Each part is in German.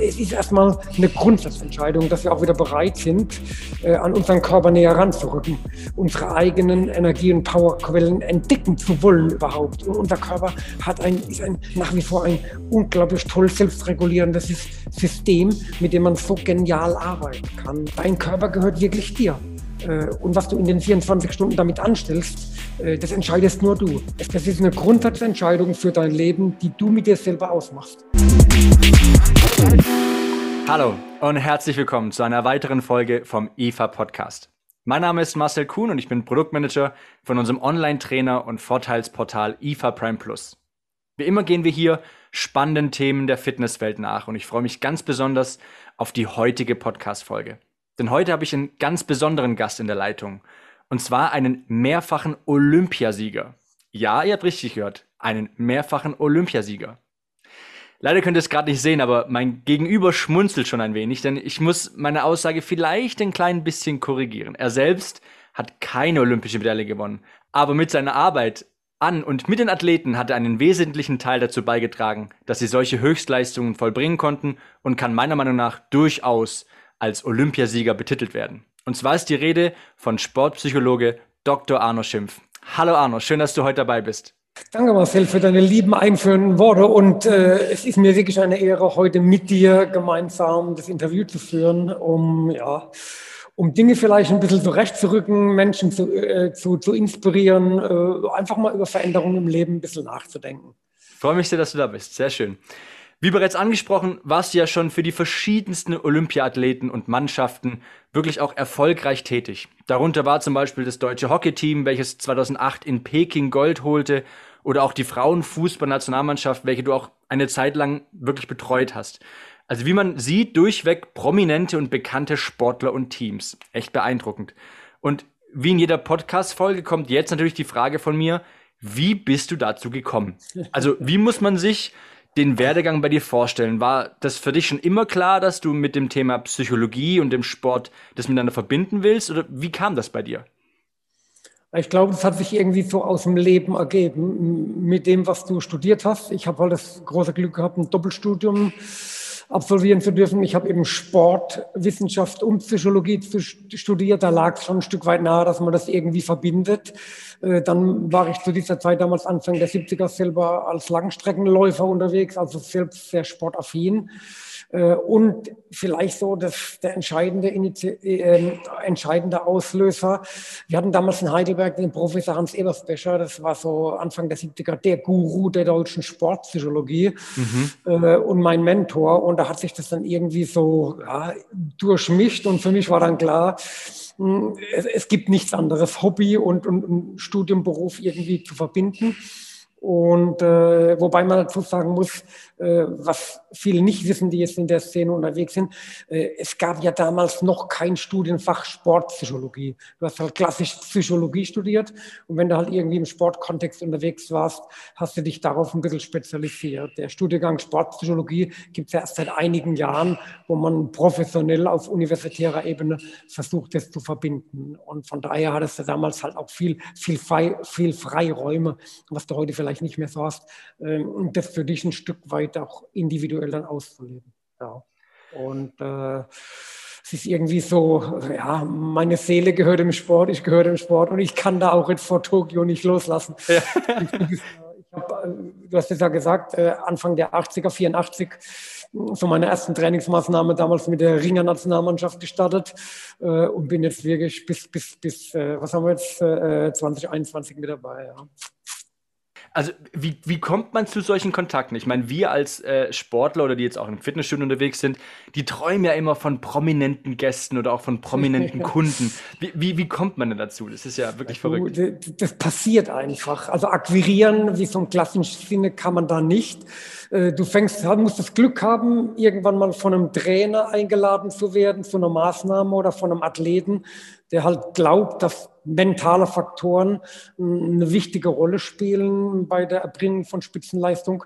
Es ist erstmal eine Grundsatzentscheidung, dass wir auch wieder bereit sind, äh, an unseren Körper näher ranzurücken, unsere eigenen Energie- und Powerquellen entdecken zu wollen überhaupt. Und unser Körper hat ein, ist ein, nach wie vor ein unglaublich toll selbstregulierendes System, mit dem man so genial arbeiten kann. Dein Körper gehört wirklich dir. Äh, und was du in den 24 Stunden damit anstellst, äh, das entscheidest nur du. Das ist eine Grundsatzentscheidung für dein Leben, die du mit dir selber ausmachst. Hallo und herzlich willkommen zu einer weiteren Folge vom IFA Podcast. Mein Name ist Marcel Kuhn und ich bin Produktmanager von unserem Online-Trainer und Vorteilsportal IFA Prime Plus. Wie immer gehen wir hier spannenden Themen der Fitnesswelt nach und ich freue mich ganz besonders auf die heutige Podcast-Folge. Denn heute habe ich einen ganz besonderen Gast in der Leitung. Und zwar einen mehrfachen Olympiasieger. Ja, ihr habt richtig gehört. Einen mehrfachen Olympiasieger. Leider könnt ihr es gerade nicht sehen, aber mein Gegenüber schmunzelt schon ein wenig, denn ich muss meine Aussage vielleicht ein klein bisschen korrigieren. Er selbst hat keine olympische Medaille gewonnen, aber mit seiner Arbeit an und mit den Athleten hat er einen wesentlichen Teil dazu beigetragen, dass sie solche Höchstleistungen vollbringen konnten und kann meiner Meinung nach durchaus als Olympiasieger betitelt werden. Und zwar ist die Rede von Sportpsychologe Dr. Arno Schimpf. Hallo Arno, schön, dass du heute dabei bist. Danke Marcel für deine lieben einführenden Worte und äh, es ist mir wirklich eine Ehre, heute mit dir gemeinsam das Interview zu führen, um ja, um Dinge vielleicht ein bisschen zurechtzurücken, Menschen zu, äh, zu, zu inspirieren, äh, einfach mal über Veränderungen im Leben ein bisschen nachzudenken. Ich freue mich sehr, dass du da bist. Sehr schön. Wie bereits angesprochen, warst du ja schon für die verschiedensten Olympiathleten und Mannschaften wirklich auch erfolgreich tätig. Darunter war zum Beispiel das deutsche Hockeyteam, welches 2008 in Peking Gold holte, oder auch die Frauenfußballnationalmannschaft, welche du auch eine Zeit lang wirklich betreut hast. Also wie man sieht, durchweg prominente und bekannte Sportler und Teams. Echt beeindruckend. Und wie in jeder Podcast-Folge kommt jetzt natürlich die Frage von mir, wie bist du dazu gekommen? Also wie muss man sich den Werdegang bei dir vorstellen? War das für dich schon immer klar, dass du mit dem Thema Psychologie und dem Sport das miteinander verbinden willst? Oder wie kam das bei dir? Ich glaube, das hat sich irgendwie so aus dem Leben ergeben mit dem, was du studiert hast. Ich habe halt das große Glück gehabt, ein Doppelstudium absolvieren zu dürfen. Ich habe eben Sportwissenschaft und Psychologie studiert. Da lag es schon ein Stück weit nahe, dass man das irgendwie verbindet. Äh, dann war ich zu dieser Zeit damals Anfang der 70er selber als Langstreckenläufer unterwegs, also selbst sehr sportaffin. Äh, und vielleicht so das, der entscheidende, äh, entscheidende Auslöser. Wir hatten damals in Heidelberg den Professor Hans Ebersbecher, das war so Anfang der 70er der Guru der deutschen Sportpsychologie mhm. äh, und mein Mentor. Und da hat sich das dann irgendwie so ja, durchmischt und für mich war dann klar, es, es gibt nichts anderes, Hobby und, und, und Studienberuf irgendwie zu verbinden. Und äh, wobei man dazu sagen muss, äh, was viele nicht wissen, die jetzt in der Szene unterwegs sind, äh, es gab ja damals noch kein Studienfach Sportpsychologie. Du hast halt klassisch Psychologie studiert und wenn du halt irgendwie im Sportkontext unterwegs warst, hast du dich darauf ein bisschen spezialisiert. Der Studiengang Sportpsychologie gibt es ja erst seit einigen Jahren, wo man professionell auf universitärer Ebene versucht, das zu verbinden. Und von daher hattest du damals halt auch viel, viel, viel Freiräume, was du heute vielleicht nicht mehr so hast, ähm, und das für dich ein Stück weit auch individuell dann auszuleben. Ja. Und äh, es ist irgendwie so, ja, meine Seele gehört im Sport, ich gehöre im Sport und ich kann da auch jetzt vor Tokio nicht loslassen. Ja. Ich, hab, äh, du hast es ja gesagt, äh, Anfang der 80er, 84, so meine ersten Trainingsmaßnahme damals mit der Ringer Nationalmannschaft gestartet äh, und bin jetzt wirklich bis, bis, bis was haben wir jetzt, 2021 mit dabei. Ja also wie, wie kommt man zu solchen Kontakten? Ich meine, wir als äh, Sportler oder die jetzt auch im Fitnessstudio unterwegs sind, die träumen ja immer von prominenten Gästen oder auch von prominenten Kunden. Wie, wie, wie kommt man denn dazu? Das ist ja wirklich verrückt. Das passiert einfach. Also akquirieren, wie so im klassischen Sinne, kann man da nicht. Äh, du fängst, musst das Glück haben, irgendwann mal von einem Trainer eingeladen zu werden, zu einer Maßnahme oder von einem Athleten, der halt glaubt, dass mentale Faktoren eine wichtige Rolle spielen bei der Erbringung von Spitzenleistung.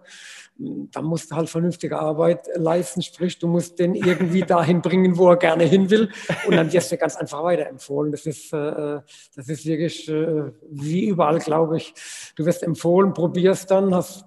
Da musst du halt vernünftige Arbeit leisten, sprich, du musst den irgendwie dahin bringen, wo er gerne hin will. Und dann wirst du ganz einfach weiterempfohlen. Das ist, äh, das ist wirklich äh, wie überall, glaube ich. Du wirst empfohlen, probierst dann, hast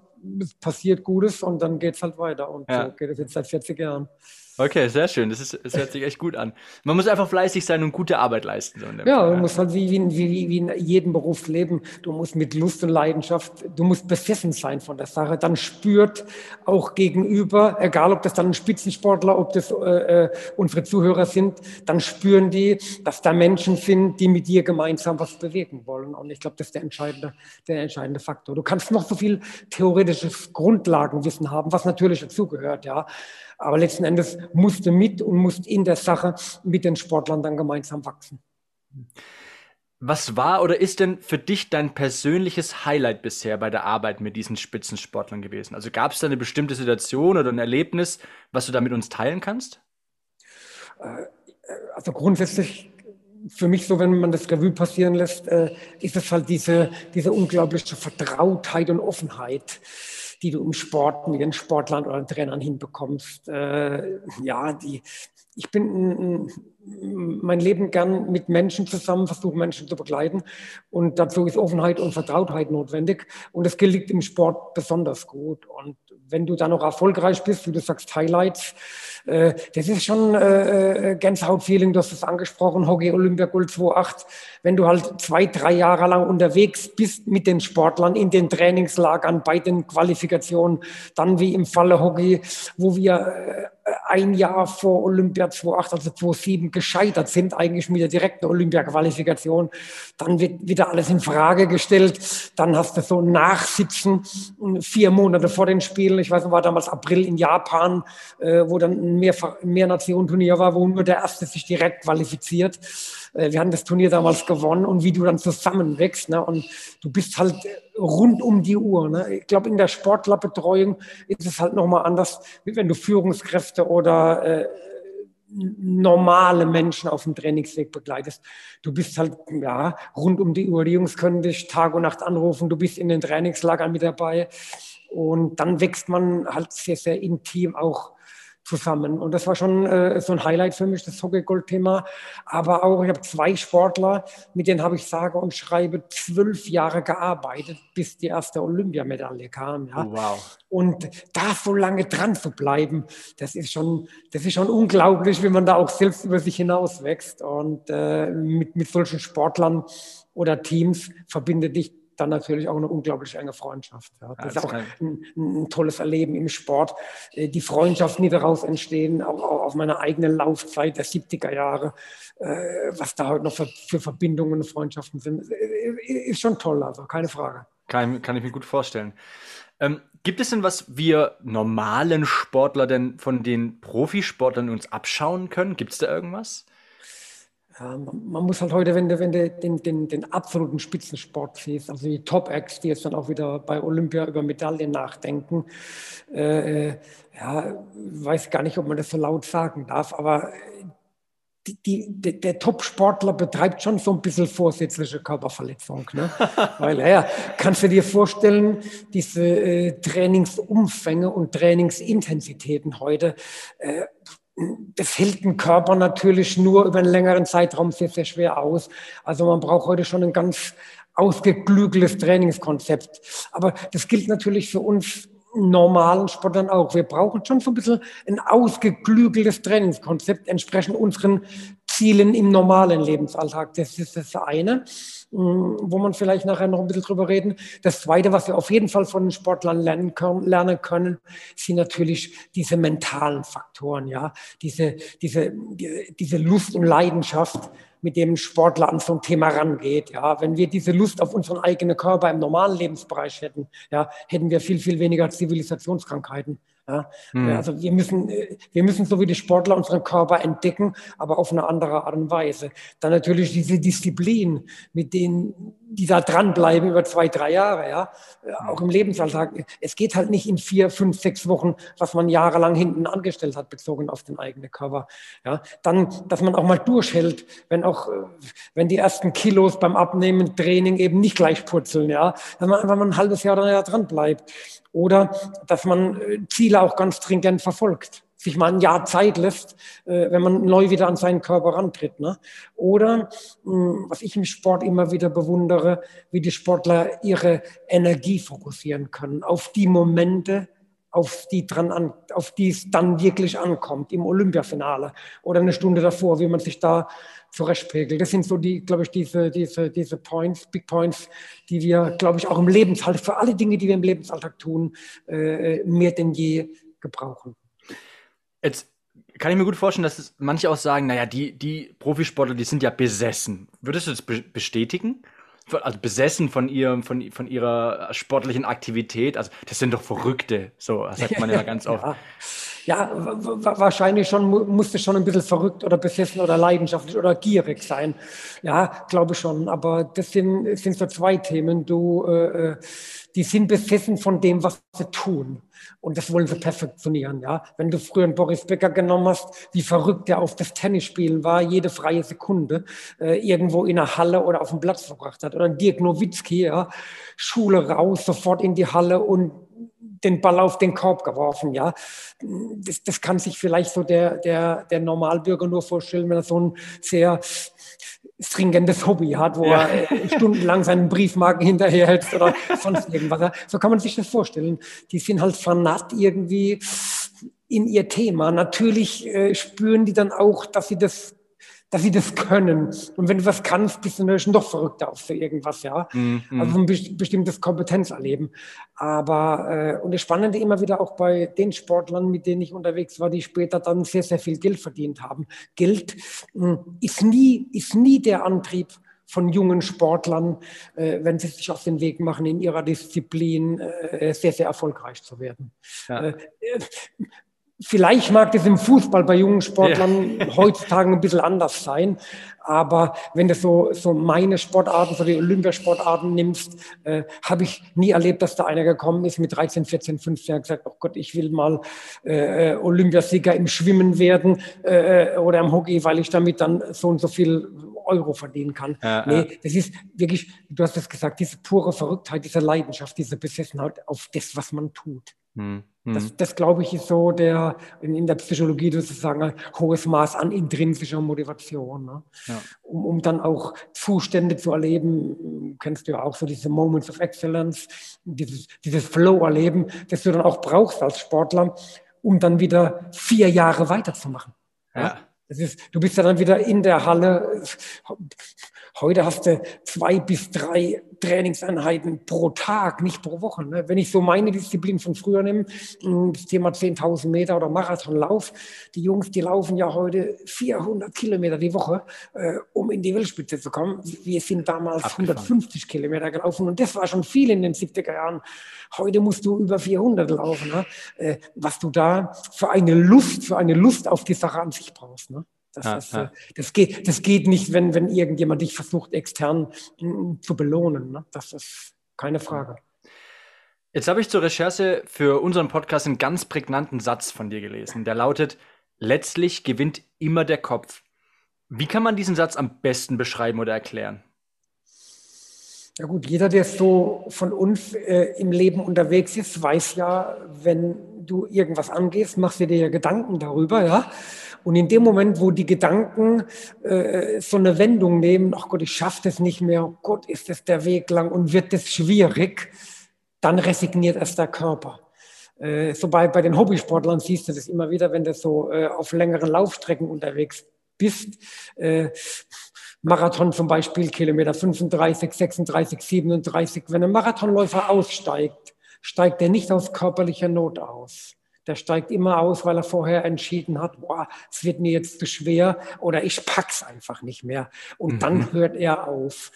passiert Gutes und dann geht es halt weiter. Und ja. so geht es jetzt seit 40 Jahren. Okay, sehr schön. Das, ist, das hört sich echt gut an. Man muss einfach fleißig sein und gute Arbeit leisten. So ja, du musst halt wie, wie, wie, wie in jedem Beruf leben. Du musst mit Lust und Leidenschaft, du musst besessen sein von der Sache. Dann spürt auch gegenüber, egal ob das dann ein Spitzensportler, ob das äh, äh, unsere Zuhörer sind, dann spüren die, dass da Menschen sind, die mit dir gemeinsam was bewegen wollen. Und ich glaube, das ist der entscheidende, der entscheidende Faktor. Du kannst noch so viel theoretisches Grundlagenwissen haben, was natürlich dazugehört, ja. Aber letzten Endes musste mit und musste in der Sache mit den Sportlern dann gemeinsam wachsen. Was war oder ist denn für dich dein persönliches Highlight bisher bei der Arbeit mit diesen Spitzensportlern gewesen? Also gab es da eine bestimmte Situation oder ein Erlebnis, was du da mit uns teilen kannst? Äh, also grundsätzlich für mich so, wenn man das Revue passieren lässt, äh, ist es halt diese, diese unglaubliche Vertrautheit und Offenheit die du im Sport mit den Sportlern oder den Trainern hinbekommst. Äh, ja, die, ich bin mein Leben gern mit Menschen zusammen, versuche Menschen zu begleiten. Und dazu ist Offenheit und Vertrautheit notwendig. Und das gelingt im Sport besonders gut. Und wenn du da noch erfolgreich bist, wie du sagst, Highlights, äh, das ist schon äh, äh, Gänsehautfeeling, du hast es angesprochen, Hockey Olympia Gold 2.8. Wenn du halt zwei, drei Jahre lang unterwegs bist mit den Sportlern in den Trainingslagern, bei den Qualifikationen, dann wie im Falle Hockey, wo wir äh, ein Jahr vor Olympia 2008, also 2007 gescheitert sind, eigentlich mit der direkten Olympia-Qualifikation. Dann wird wieder alles in Frage gestellt. Dann hast du so ein Nachsitzen vier Monate vor den Spielen. Ich weiß noch, war damals April in Japan, äh, wo dann ein Mehr-Nationen-Turnier war, wo nur der Erste sich direkt qualifiziert. Äh, wir haben das Turnier damals gewonnen und wie du dann zusammenwächst. Ne? Und du bist halt rund um die Uhr. Ne? Ich glaube, in der Sportlerbetreuung ist es halt nochmal anders, wie wenn du Führungskräfte oder äh, normale Menschen auf dem Trainingsweg begleitest. Du bist halt ja rund um die Uhr. Die Jungs können dich Tag und Nacht anrufen. Du bist in den Trainingslagern mit dabei. Und dann wächst man halt sehr, sehr intim auch zusammen. Und das war schon äh, so ein Highlight für mich, das Hockey-Gold-Thema. Aber auch, ich habe zwei Sportler, mit denen habe ich sage und schreibe zwölf Jahre gearbeitet, bis die erste Olympiamedaille kam. Ja. Oh, wow. Und da so lange dran zu bleiben, das ist schon, das ist schon unglaublich, wie man da auch selbst über sich hinaus wächst. Und äh, mit, mit solchen Sportlern oder Teams verbindet dich dann natürlich auch eine unglaublich enge Freundschaft. Ja. Das, das ist auch ein, ein, tolles Erleben im Sport. Äh, die Freundschaften, die daraus entstehen, auch, auch auf meiner eigenen Laufzeit der 70er Jahre, äh, was da heute noch für, für Verbindungen und Freundschaften sind, ist schon toll, also keine Frage. Kann, kann ich mir gut vorstellen. Ähm, gibt es denn was wir normalen Sportler denn von den Profisportlern uns abschauen können? Gibt es da irgendwas? Ja, man muss halt heute, wenn du, wenn du den, den, den absoluten Spitzensport siehst, also die Top-Acts, die jetzt dann auch wieder bei Olympia über Medaillen nachdenken, äh, äh ja, weiß gar nicht, ob man das so laut sagen darf, aber die, die, der Top-Sportler betreibt schon so ein bisschen vorsätzliche Körperverletzung. Ne? Weil, ja, kannst du dir vorstellen, diese äh, Trainingsumfänge und Trainingsintensitäten heute, äh, das hält ein Körper natürlich nur über einen längeren Zeitraum sehr, sehr schwer aus. Also man braucht heute schon ein ganz ausgeklügeltes Trainingskonzept. Aber das gilt natürlich für uns normalen Sportlern auch. Wir brauchen schon so ein bisschen ein ausgeklügeltes Trainingskonzept entsprechend unseren Zielen im normalen Lebensalltag. Das ist das eine, mm, wo man vielleicht nachher noch ein bisschen drüber reden. Das zweite, was wir auf jeden Fall von den Sportlern lernen können, sind natürlich diese mentalen Faktoren, ja, diese, diese, diese Lust und Leidenschaft, mit dem Sportler an so ein Thema rangeht. Ja, wenn wir diese Lust auf unseren eigenen Körper im normalen Lebensbereich hätten, ja, hätten wir viel, viel weniger Zivilisationskrankheiten. Ja, mhm. Also wir müssen, wir müssen so wie die Sportler unseren Körper entdecken, aber auf eine andere Art und Weise. Dann natürlich diese Disziplin, mit denen die da dranbleiben über zwei, drei Jahre, ja, auch im Lebensalltag. Es geht halt nicht in vier, fünf, sechs Wochen, was man jahrelang hinten angestellt hat, bezogen auf den eigenen Körper. Ja, dann, dass man auch mal durchhält, wenn auch, wenn die ersten Kilos beim Abnehmen, Training eben nicht gleich purzeln, ja, dass man einfach mal ein halbes Jahr oder ein Jahr dran bleibt. Oder, dass man Ziele auch ganz stringent verfolgt sich mal ein Jahr Zeit lässt, äh, wenn man neu wieder an seinen Körper rantritt. Ne? Oder mh, was ich im Sport immer wieder bewundere, wie die Sportler ihre Energie fokussieren können auf die Momente, auf die, dran an, auf die es dann wirklich ankommt, im Olympiafinale oder eine Stunde davor, wie man sich da zurechtpegelt. Das sind so die, glaube ich, diese, diese, diese Points, Big Points, die wir, glaube ich, auch im Lebensalltag, für alle Dinge, die wir im Lebensalltag tun, äh, mehr denn je gebrauchen. Jetzt kann ich mir gut vorstellen, dass manche auch sagen, naja, die, die Profisportler, die sind ja besessen. Würdest du das bestätigen? also besessen von ihrem, von, von ihrer sportlichen Aktivität. Also das sind doch Verrückte, so sagt man ja ganz oft. Ja, ja wahrscheinlich schon musste schon ein bisschen verrückt oder besessen oder leidenschaftlich oder gierig sein. Ja, glaube schon. Aber das sind, sind so zwei Themen. Du, äh, äh die sind besessen von dem, was sie tun. Und das wollen sie perfektionieren, ja. Wenn du früher einen Boris Becker genommen hast, wie verrückt der auf das Tennisspielen war, jede freie Sekunde äh, irgendwo in der Halle oder auf dem Platz verbracht hat. Oder Dirk Nowitzki, ja, Schule raus, sofort in die Halle und den Ball auf den Korb geworfen, ja. Das, das kann sich vielleicht so der, der, der Normalbürger nur vorstellen, wenn er so ein sehr stringentes Hobby hat, wo ja. er äh, stundenlang seinen Briefmarken hinterherhält oder sonst irgendwas. So kann man sich das vorstellen. Die sind halt vernarrt irgendwie in ihr Thema. Natürlich äh, spüren die dann auch, dass sie das dass sie das können. Und wenn du was kannst, bist du natürlich noch verrückter auf für irgendwas, ja. Mhm. Also ein bestimmtes Kompetenzerleben. Aber, äh, und das Spannende immer wieder auch bei den Sportlern, mit denen ich unterwegs war, die später dann sehr, sehr viel Geld verdient haben. Geld äh, ist nie, ist nie der Antrieb, von jungen Sportlern, äh, wenn sie sich auf den Weg machen, in ihrer Disziplin äh, sehr, sehr erfolgreich zu werden. Ja. Äh, Vielleicht mag das im Fußball bei jungen Sportlern ja. heutzutage ein bisschen anders sein, aber wenn du so, so meine Sportarten, so die Olympiasportarten nimmst, äh, habe ich nie erlebt, dass da einer gekommen ist mit 13, 14, 15 und gesagt, oh Gott, ich will mal äh, äh, Olympiasieger im Schwimmen werden äh, oder im Hockey, weil ich damit dann so und so viel Euro verdienen kann. Ja, nee, ja. das ist wirklich, du hast es gesagt, diese pure Verrücktheit, diese Leidenschaft, diese Besessenheit auf das, was man tut. Hm. Das, hm. das glaube ich, ist so der in, der Psychologie sozusagen ein hohes Maß an intrinsischer Motivation. Ne? Ja. Um, um dann auch Zustände zu erleben, kennst du ja auch so diese Moments of Excellence, dieses, dieses Flow-Erleben, das du dann auch brauchst als Sportler, um dann wieder vier Jahre weiterzumachen. Ja. ja? Das ist, du bist ja dann wieder in der Halle. Heute hast du zwei bis drei Trainingseinheiten pro Tag, nicht pro Woche. Ne? Wenn ich so meine Disziplin von früher nehme, hm, das Thema 10.000 Meter oder Marathonlauf, die Jungs, die laufen ja heute 400 Kilometer die Woche, äh, um in die Weltspitze zu kommen. Wir sind damals Abgefahren. 150 Kilometer gelaufen und das war schon viel in den 70er Jahren. Heute musst du über 400 laufen, ne? äh, was du da für eine Lust, für eine Lust auf die Sache an sich brauchst. Ne? Das, ja, ist, ja. Äh, das, geht, das geht nicht, wenn, wenn irgendjemand dich versucht, extern mm, zu belohnen. Ne? Das ist keine Frage. Jetzt habe ich zur Recherche für unseren Podcast einen ganz prägnanten Satz von dir gelesen, der lautet, letztlich gewinnt immer der Kopf. Wie kann man diesen Satz am besten beschreiben oder erklären? Ja gut, jeder, der so von uns äh, im Leben unterwegs ist, weiß ja, wenn du irgendwas angehst, machst du dir ja Gedanken darüber, ja. Und in dem Moment, wo die Gedanken äh, so eine Wendung nehmen, ach Gott, ich schaffe das nicht mehr, oh Gott, ist das der Weg lang und wird das schwierig, dann resigniert erst der Körper. Äh, so bei, bei den Hobbysportlern siehst du das immer wieder, wenn du so äh, auf längeren Laufstrecken unterwegs bist. Äh, Marathon zum Beispiel, Kilometer 35, 36, 37. Wenn ein Marathonläufer aussteigt, steigt er nicht aus körperlicher Not aus der steigt immer aus, weil er vorher entschieden hat, boah, es wird mir jetzt zu schwer oder ich pack's einfach nicht mehr. Und mhm. dann hört er auf.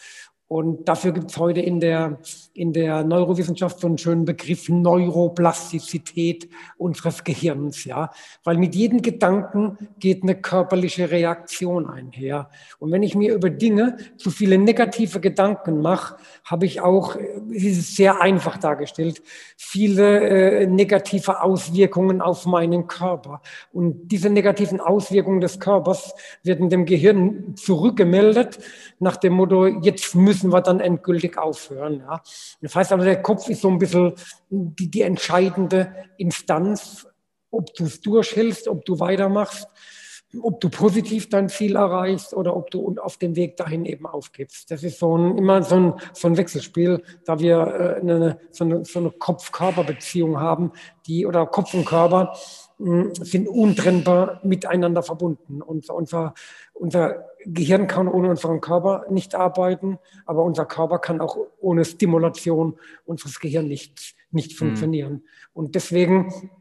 Und dafür gibt es heute in der, in der Neurowissenschaft so einen schönen Begriff Neuroplastizität unseres Gehirns, ja. Weil mit jedem Gedanken geht eine körperliche Reaktion einher. Und wenn ich mir über Dinge zu viele negative Gedanken mache, habe ich auch, es ist sehr einfach dargestellt, viele äh, negative Auswirkungen auf meinen Körper. Und diese negativen Auswirkungen des Körpers werden dem Gehirn zurückgemeldet nach dem Motto, jetzt müssen müssen wir dann endgültig aufhören. Ja. Das heißt aber, der Kopf ist so ein bisschen die, die entscheidende Instanz, ob du es durchhältst, ob du weitermachst, ob du positiv dein Ziel erreichst oder ob du auf dem Weg dahin eben aufgibst. Das ist so ein, immer so ein, so ein Wechselspiel, da wir äh, eine, so eine, so eine Kopf-Körper-Beziehung haben, die oder Kopf und Körper sind untrennbar miteinander verbunden. Und unser, unser Gehirn kann ohne unseren Körper nicht arbeiten, aber unser Körper kann auch ohne Stimulation unseres Gehirns nicht, nicht mhm. funktionieren. Und deswegen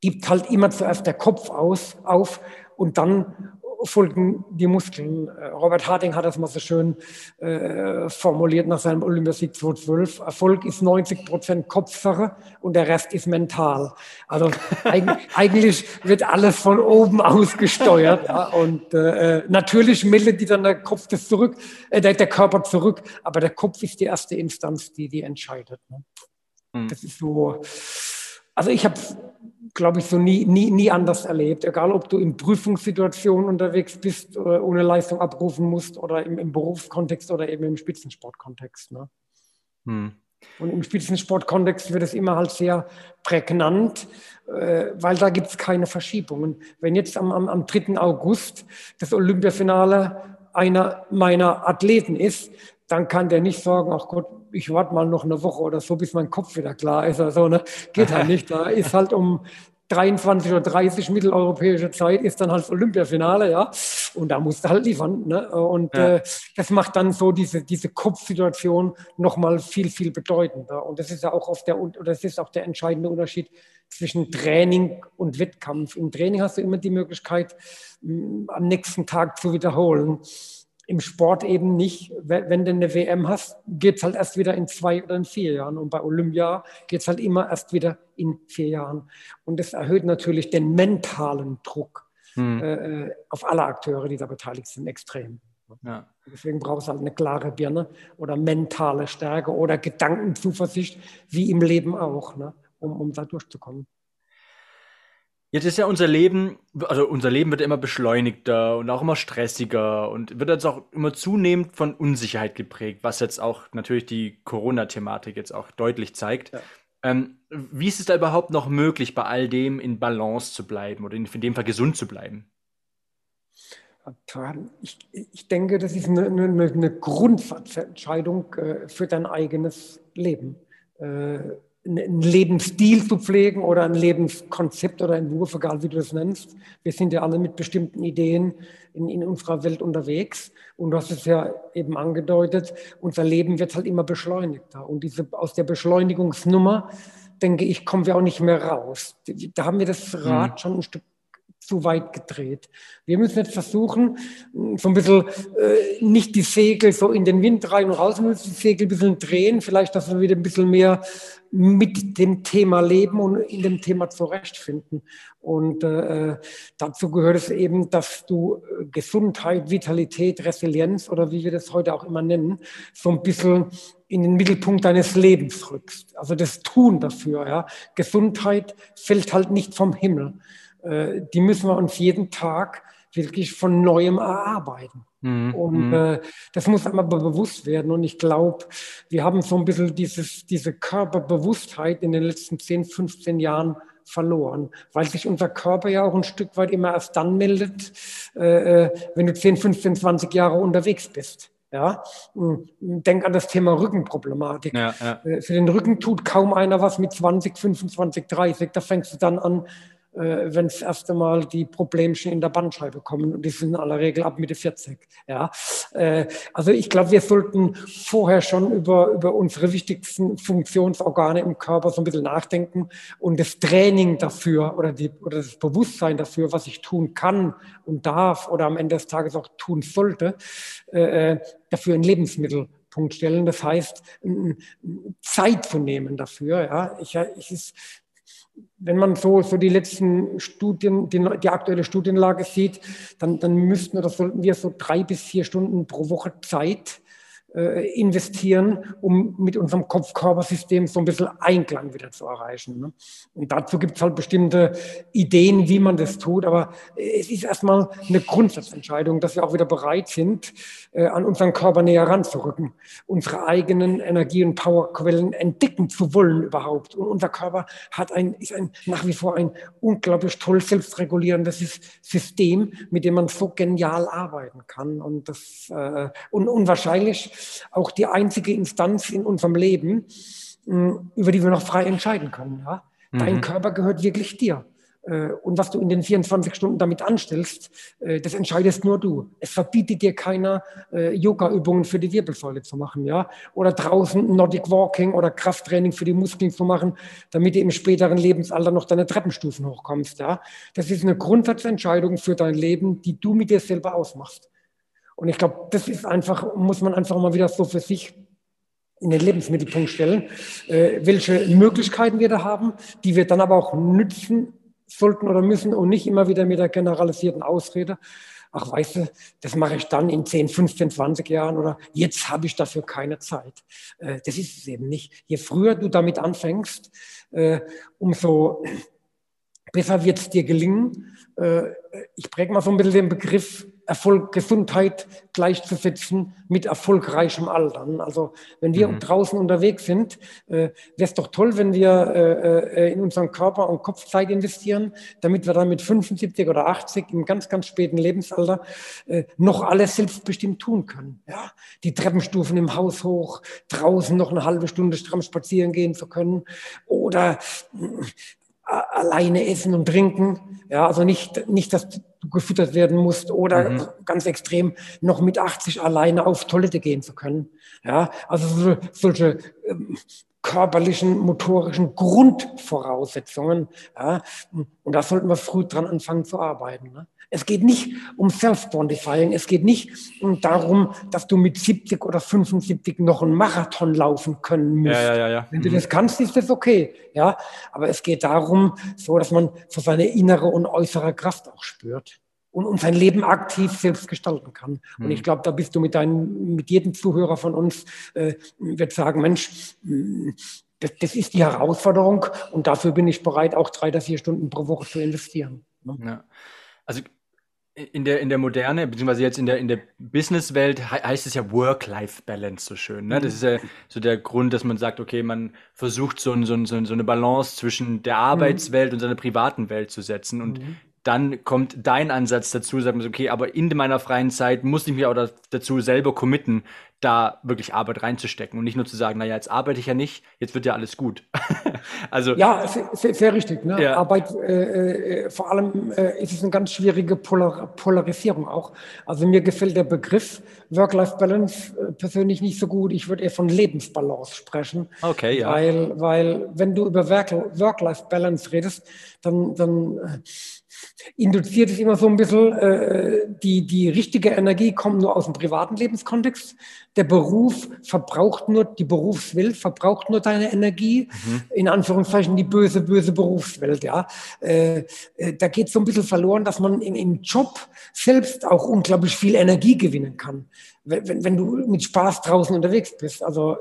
gibt halt immer zuerst der Kopf aus, auf und dann folgen die Muskeln. Äh, Robert Harding hat das mal so schön äh, formuliert nach seinem Olympiasieg 2012. Erfolg ist 90 Prozent Kopfsache und der Rest ist mental. Also eigentlich wird alles von oben aus gesteuert. Ja, und äh, natürlich meldet die dann der Kopf das zurück, äh, der, der, Körper zurück, aber der Kopf ist die erste Instanz, die die entscheidet. Ne? Mhm. Das ist so. Also ich habe glaube ich, so nie, nie, nie anders erlebt. Egal, ob du in Prüfungssituationen unterwegs bist, oder ohne Leistung abrufen musst oder im, im Berufskontext oder eben im Spitzensportkontext. Ne? Hm. Und im Spitzensportkontext wird es immer halt sehr prägnant, äh, weil da gibt es keine Verschiebungen. Wenn jetzt am, am, am 3. August das Olympiafinale einer meiner Athleten ist, dann kann der nicht sagen, ach Gott, ich warte mal noch eine Woche oder so, bis mein Kopf wieder klar ist. Also, ne? Geht halt nicht. Da ist halt um 23 oder 30 mitteleuropäische Zeit ist dann halt Olympiafinale, ja. Und da musst du halt liefern. Ne? Und ja. äh, das macht dann so diese, diese Kopfsituation nochmal viel, viel bedeutender. Und das ist ja auch oft der, das ist auch der entscheidende Unterschied zwischen Training und Wettkampf. Im Training hast du immer die Möglichkeit, am nächsten Tag zu wiederholen im Sport eben nicht. Wenn du eine WM hast, geht es halt erst wieder in zwei oder in vier Jahren. Und bei Olympia geht es halt immer erst wieder in vier Jahren. Und das erhöht natürlich den mentalen Druck hm. äh, auf alle Akteure, die da beteiligt sind, extrem. Ja. Deswegen brauchst du halt eine klare Birne oder mentale Stärke oder Gedankenzuversicht, wie im Leben auch, ne? um, um da durchzukommen. Jetzt ist ja unser Leben, also unser Leben wird immer beschleunigter und auch immer stressiger und wird jetzt auch immer zunehmend von Unsicherheit geprägt, was jetzt auch natürlich die Corona-Thematik jetzt auch deutlich zeigt. Ja. Ähm, wie ist es da überhaupt noch möglich, bei all dem in Balance zu bleiben oder in, in dem Fall gesund zu bleiben? Ich, ich denke, das ist eine, eine, eine Grundsatzentscheidung äh, für dein eigenes Leben. Äh, einen Lebensstil zu pflegen oder ein Lebenskonzept oder ein Wurf, egal wie du das nennst. Wir sind ja alle mit bestimmten Ideen in, in unserer Welt unterwegs. Und du hast es ja eben angedeutet, unser Leben wird halt immer beschleunigter. Und diese, aus der Beschleunigungsnummer, denke ich, kommen wir auch nicht mehr raus. Da haben wir das Rad mhm. schon ein Stück zu weit gedreht. Wir müssen jetzt versuchen, so ein bisschen äh, nicht die Segel so in den Wind rein und raus, müssen die Segel ein bisschen drehen, vielleicht, dass wir wieder ein bisschen mehr mit dem Thema leben und in dem Thema zurechtfinden. Und äh, dazu gehört es eben, dass du äh, Gesundheit, Vitalität, Resilienz oder wie wir das heute auch immer nennen, so ein bisschen in den Mittelpunkt deines Lebens rückst. Also das Tun dafür. Ja. Gesundheit fällt halt nicht vom Himmel. Äh, die müssen wir uns jeden Tag wirklich von neuem erarbeiten. Mhm. Und mhm. äh, das muss aber bewusst werden. Und ich glaube, wir haben so ein bisschen dieses, diese Körperbewusstheit in den letzten 10, 15 Jahren verloren, weil sich unser Körper ja auch ein Stück weit immer erst dann meldet, äh, äh wenn du 10, 15, 20 Jahre unterwegs bist. Ja, hm, denk an das Thema Rückenproblematik. Ja, ja. Äh, für den Rücken tut kaum einer was mit 20, 25, 30. Da fängst du dann an, äh, wenn das erste Mal die Problemchen in der Bandscheibe kommen. Und die sind in aller Regel ab Mitte 40. Ja. Äh, also ich glaube, wir sollten vorher schon über, über unsere wichtigsten Funktionsorgane im Körper so ein bisschen nachdenken und das Training dafür oder, die, oder das Bewusstsein dafür, was ich tun kann und darf oder am Ende des Tages auch tun sollte, äh, äh dafür ein Lebensmittelpunkt stellen. Das heißt, Zeit zu nehmen dafür. Ja. Ich, ich wenn man so, so die letzten Studien, die, die aktuelle Studienlage sieht, dann, dann müssten oder sollten wir so drei bis vier Stunden pro Woche Zeit äh, investieren, um mit unserem Kopf-Körper-System so ein bisschen Einklang wieder zu erreichen. Ne? Und dazu gibt es halt bestimmte Ideen, wie man das tut. Aber es ist erstmal eine Grundsatzentscheidung, dass wir auch wieder bereit sind, äh, an unseren Körper näher ranzurücken, unsere eigenen Energie- und Powerquellen entdecken zu wollen überhaupt. Und unser Körper hat ein, ist ein, nach wie vor ein unglaublich toll selbstregulierendes System, mit dem man so genial arbeiten kann. Und das äh, und unwahrscheinlich auch die einzige Instanz in unserem Leben, über die wir noch frei entscheiden können. Ja? Dein mhm. Körper gehört wirklich dir. Äh, und was du in den 24 Stunden damit anstellst, äh, das entscheidest nur du. Es verbietet dir keiner, äh, Yoga-Übungen für die Wirbelsäule zu machen, ja, oder draußen Nordic Walking oder Krafttraining für die Muskeln zu machen, damit du im späteren Lebensalter noch deine Treppenstufen hochkommst, ja. Das ist eine Grundsatzentscheidung für dein Leben, die du mit dir selber ausmachst. Und ich glaube, das ist einfach, muss man einfach mal wieder so für sich in den Lebensmittelpunkt stellen, äh, welche Möglichkeiten wir da haben, die wir dann aber auch nützen sollten oder müssen und nicht immer wieder mit der generalisierten Ausrede, ach weißt du, das mache ich dann in 10, 15, 20 Jahren oder jetzt habe ich dafür keine Zeit. Äh, das ist es eben nicht. Je früher du damit anfängst, äh, umso besser wird es dir gelingen. Äh, ich präge mal so ein bisschen den Begriff Erfolg, Gesundheit gleichzusetzen mit erfolgreichem Altern. Also wenn wir mhm. draußen unterwegs sind, äh, wäre es doch toll, wenn wir äh, äh, in unseren Körper und Kopf Zeit investieren, damit wir dann mit 75 oder 80 im ganz, ganz späten Lebensalter äh, noch alles selbstbestimmt tun können. Ja? Die Treppenstufen im Haus hoch, draußen noch eine halbe Stunde stramm spazieren gehen zu können oder alleine essen und trinken. Ja, also nicht, nicht, dass du gefüttert werden musst oder mhm. ganz extrem noch mit 80 alleine auf Toilette gehen zu können. Ja, also so, solche ähm, körperlichen, motorischen Grundvoraussetzungen. Ja, und da sollten wir früh dran anfangen zu arbeiten. Ne? Es geht nicht um Self-Quantifying. Es geht nicht darum, dass du mit 70 oder 75 noch einen Marathon laufen können musst. Ja, ja, ja, Wenn du mhm. das kannst, ist das okay. Ja, aber es geht darum, so dass man so seine innere und äußere Kraft auch spürt und, und sein Leben aktiv selbst gestalten kann. Mhm. Und ich glaube, da bist du mit deinen, mit jedem Zuhörer von uns, äh, wird sagen, Mensch, das, das ist die Herausforderung und dafür bin ich bereit, auch drei oder vier Stunden pro Woche zu investieren. Ne? Ja. Also in der, in der Moderne, beziehungsweise jetzt in der, in der Businesswelt he heißt es ja Work-Life-Balance so schön. Ne? Das ist ja so der Grund, dass man sagt, okay, man versucht so, ein, so, ein, so eine Balance zwischen der Arbeitswelt und seiner privaten Welt zu setzen. Und mhm dann kommt dein Ansatz dazu, sagt man so, okay, aber in meiner freien Zeit muss ich mich auch dazu selber committen, da wirklich Arbeit reinzustecken und nicht nur zu sagen, naja, jetzt arbeite ich ja nicht, jetzt wird ja alles gut. also ja, sehr, sehr richtig. Ne? Ja. Arbeit, äh, äh, vor allem äh, ist es eine ganz schwierige Polar Polarisierung auch. Also mir gefällt der Begriff Work-Life-Balance äh, persönlich nicht so gut. Ich würde eher von Lebensbalance sprechen. Okay, ja. Weil, weil wenn du über Work-Life-Balance redest, dann, dann äh, induziert es immer so ein bisschen, äh, die, die richtige Energie kommt nur aus dem privaten Lebenskontext. Der Beruf verbraucht nur, die Berufswelt verbraucht nur deine Energie, mhm. in Anführungszeichen die böse, böse Berufswelt. Ja, äh, äh, Da geht so ein bisschen verloren, dass man im, im Job selbst auch unglaublich viel Energie gewinnen kann wenn, wenn du mit Spaß draußen unterwegs bist. Also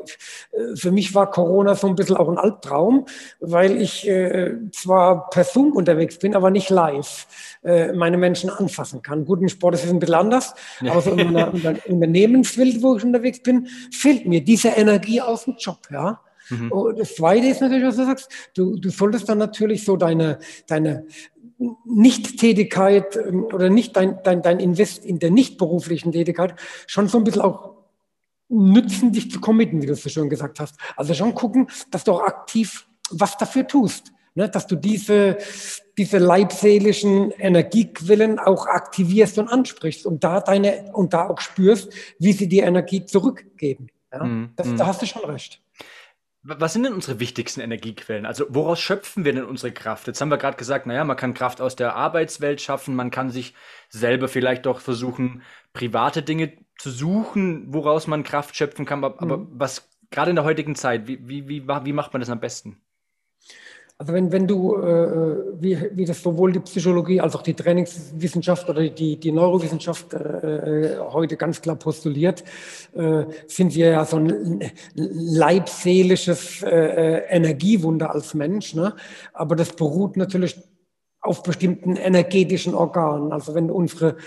äh, für mich war Corona so ein bisschen auch ein Albtraum, weil ich äh, zwar per Zoom unterwegs bin, aber nicht live äh, meine Menschen anfassen kann. Gut, im Sport ist es ein bisschen anders, ja. aber so in meiner Unternehmenswelt, wo ich unterwegs bin, fehlt mir diese Energie aus dem Job, ja. Mhm. Und das Zweite ist natürlich, was du sagst, du, du solltest dann natürlich so deine, deine Nicht-Tätigkeit ähm, oder nicht dein, dein, dein Invest in der nicht beruflichen Tätigkeit schon so ein bisschen auch nützen, dich zu committen, wie du es so schön gesagt hast. Also schon gucken, dass du auch aktiv was dafür tust. Ne, dass du diese, diese leibseelischen Energiequellen auch aktivierst und ansprichst und da deine und da auch spürst, wie sie dir Energie zurückgeben. Ja? Mm, das, mm. Da hast du schon recht. Was sind denn unsere wichtigsten Energiequellen? Also woraus schöpfen wir denn unsere Kraft? Jetzt haben wir gerade gesagt, naja, man kann Kraft aus der Arbeitswelt schaffen, man kann sich selber vielleicht doch versuchen, private Dinge zu suchen, woraus man Kraft schöpfen kann. Aber, mhm. was gerade in der heutigen Zeit, wie, wie, wie, wie macht man das am besten? Also wenn, wenn du, äh, wie, wie das sowohl die Psychologie als auch die Trainingswissenschaft oder die, die Neurowissenschaft äh, heute ganz klar postuliert, äh, sind wir ja so ein leibseelisches äh, Energiewunder als Mensch. Ne? Aber das beruht natürlich auf bestimmten energetischen Organen. Also wenn unsere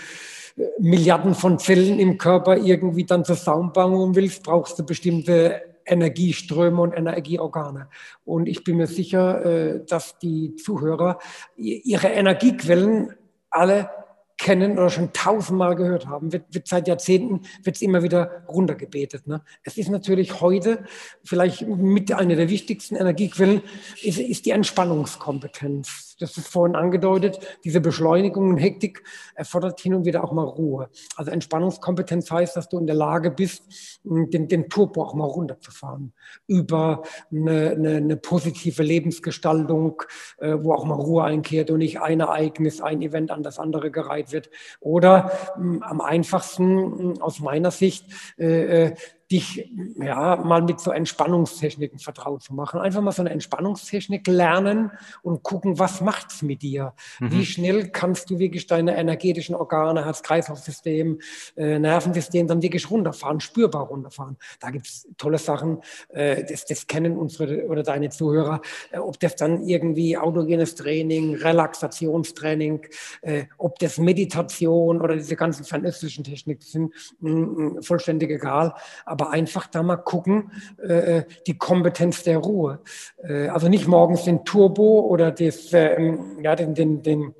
Milliarden von Zellen im Körper irgendwie dann zusammenbauen willst, brauchst du bestimmte Energieströme und Energieorgane. Und ich bin mir sicher, äh, dass die Zuhörer ihre Energiequellen alle kennen oder schon tausendmal gehört haben, wird, wird seit Jahrzehnten wird es immer wieder runtergebetet. Ne? Es ist natürlich heute vielleicht mit einer der wichtigsten Energiequellen ist, ist die Entspannungskompetenz das ist vorhin angedeutet, diese Beschleunigung und Hektik erfordert hin und wieder auch mal Ruhe. Also Entspannungskompetenz heißt, dass du in der Lage bist, den, den Turbo auch mal runterzufahren. Über eine, eine, eine positive Lebensgestaltung, äh, wo auch mal Ruhe einkehrt und nicht ein Ereignis, ein Event an das andere gereiht wird. Oder mh, am einfachsten mh, aus meiner Sicht äh, äh dich ja mal mit so Entspannungstechniken vertraut zu machen. Einfach mal so eine Entspannungstechnik lernen und gucken, was macht's mit dir? Mhm. Wie schnell kannst du wirklich deine energetischen Organe, Herz-Kreislauf-System, äh, Nervensystem dann wirklich runterfahren, spürbar runterfahren? Da gibt's tolle Sachen, äh, das, das kennen unsere oder deine Zuhörer, äh, ob das dann irgendwie autogenes Training, Relaxationstraining, äh, ob das Meditation oder diese ganzen fernöstlichen Techniken sind, mh, mh, vollständig egal. Aber aber einfach da mal gucken, äh, die Kompetenz der Ruhe. Äh, also nicht morgens den Turbo oder das, äh, ja, den, den, den,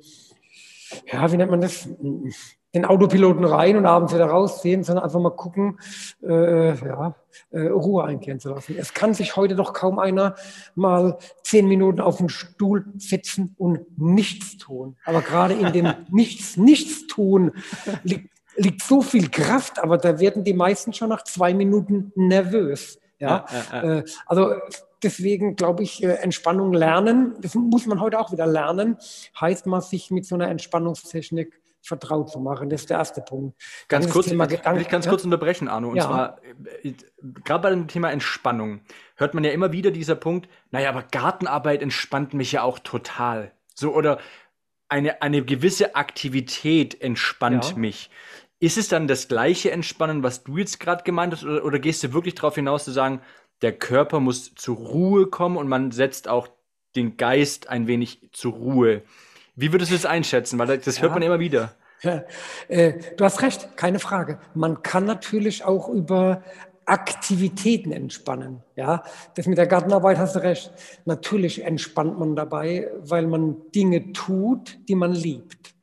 ja, wie nennt man das? Den Autopiloten rein und abends wieder rausziehen, sondern einfach mal gucken, äh, ja, äh, Ruhe einkehren zu lassen. Es kann sich heute doch kaum einer mal zehn Minuten auf den Stuhl setzen und nichts tun. Aber gerade in dem Nichts, Nichts tun liegt liegt so viel Kraft, aber da werden die meisten schon nach zwei Minuten nervös. Ja, ja, ja, äh, also deswegen glaube ich, äh, Entspannung lernen, das muss man heute auch wieder lernen, heißt mal sich mit so einer Entspannungstechnik vertraut zu machen. Das ist der erste Punkt. Ganz kurz, Thema Gedanken, will ich ganz kurz unterbrechen, Arno. Und ja. zwar, äh, gerade bei dem Thema Entspannung hört man ja immer wieder dieser Punkt, naja, aber Gartenarbeit entspannt mich ja auch total. So, oder eine, eine gewisse Aktivität entspannt ja. mich. Ist es dann das gleiche Entspannen, was du jetzt gerade gemeint hast, oder, oder, gehst du wirklich darauf hinaus zu sagen, der Körper muss zur Ruhe kommen und man setzt auch den Geist ein wenig zur Ruhe? Wie würdest du das einschätzen? Weil das ja. hört man immer wieder. Ja, äh, du hast recht, keine Frage. Man kann natürlich auch über Aktivitäten entspannen. Ja, das mit der Gartenarbeit hast du recht. Natürlich entspannt man dabei, weil man Dinge tut, die man liebt.